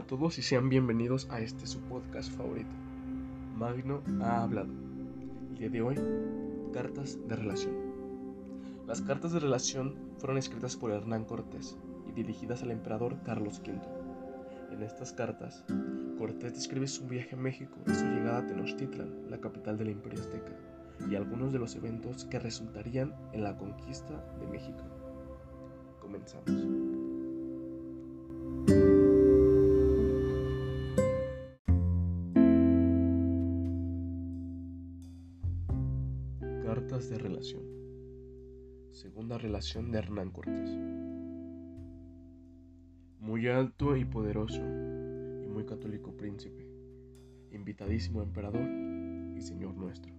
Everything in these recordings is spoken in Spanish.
todos y sean bienvenidos a este su podcast favorito. Magno ha hablado. El día de hoy, cartas de relación. Las cartas de relación fueron escritas por Hernán Cortés y dirigidas al emperador Carlos V. En estas cartas, Cortés describe su viaje a México y su llegada a Tenochtitlan, la capital del Imperio Azteca, y algunos de los eventos que resultarían en la conquista de México. Comenzamos. Cartas de relación. Segunda relación de Hernán Cortés. Muy alto y poderoso y muy católico príncipe, invitadísimo emperador y señor nuestro.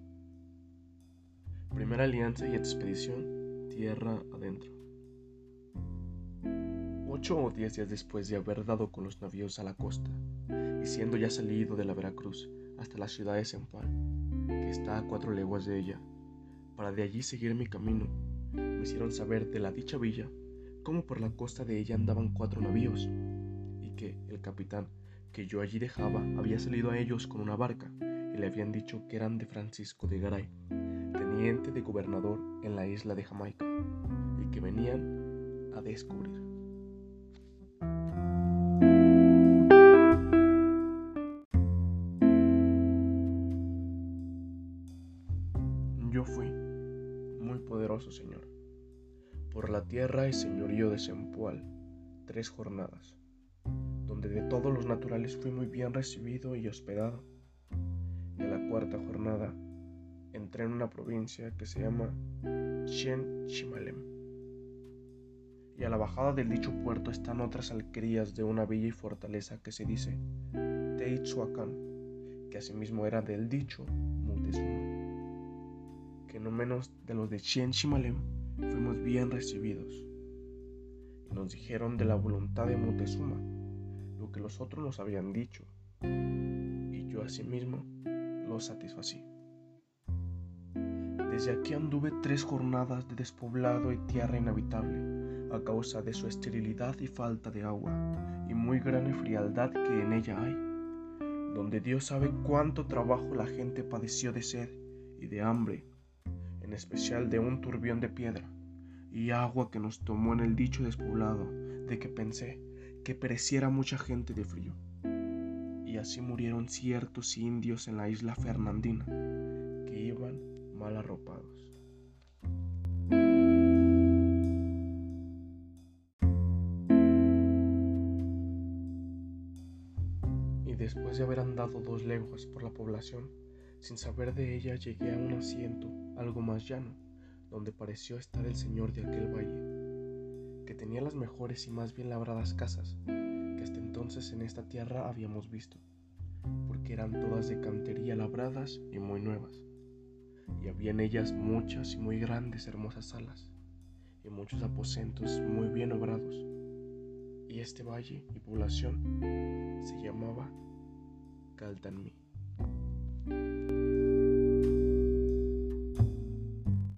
Primera alianza y expedición tierra adentro. Ocho o diez días después de haber dado con los navíos a la costa y siendo ya salido de la Veracruz hasta la ciudad de Cempal, que está a cuatro leguas de ella, para de allí seguir mi camino. Me hicieron saber de la dicha villa cómo por la costa de ella andaban cuatro navíos, y que el capitán que yo allí dejaba había salido a ellos con una barca, y le habían dicho que eran de Francisco de Garay, teniente de gobernador en la isla de Jamaica, y que venían a descubrir. Señor, por la tierra y señorío de Sempual, tres jornadas, donde de todos los naturales fui muy bien recibido y hospedado. En la cuarta jornada entré en una provincia que se llama Chen Chimalem. Y a la bajada del dicho puerto están otras alquerías de una villa y fortaleza que se dice Teitzuacán, que asimismo era del dicho Mutezuma que no menos de los de Chien Chimalem fuimos bien recibidos. Y nos dijeron de la voluntad de Moctezuma, lo que los otros nos habían dicho, y yo asimismo lo satisfací. Desde aquí anduve tres jornadas de despoblado y tierra inhabitable a causa de su esterilidad y falta de agua, y muy gran frialdad que en ella hay, donde Dios sabe cuánto trabajo la gente padeció de sed y de hambre en especial de un turbión de piedra, y agua que nos tomó en el dicho despoblado, de que pensé que pereciera mucha gente de frío. Y así murieron ciertos indios en la isla Fernandina, que iban mal arropados. Y después de haber andado dos leguas por la población, sin saber de ella llegué a un asiento algo más llano, donde pareció estar el señor de aquel valle, que tenía las mejores y más bien labradas casas que hasta entonces en esta tierra habíamos visto, porque eran todas de cantería labradas y muy nuevas, y había en ellas muchas y muy grandes hermosas salas, y muchos aposentos muy bien obrados, y este valle y población se llamaba Caltanmí.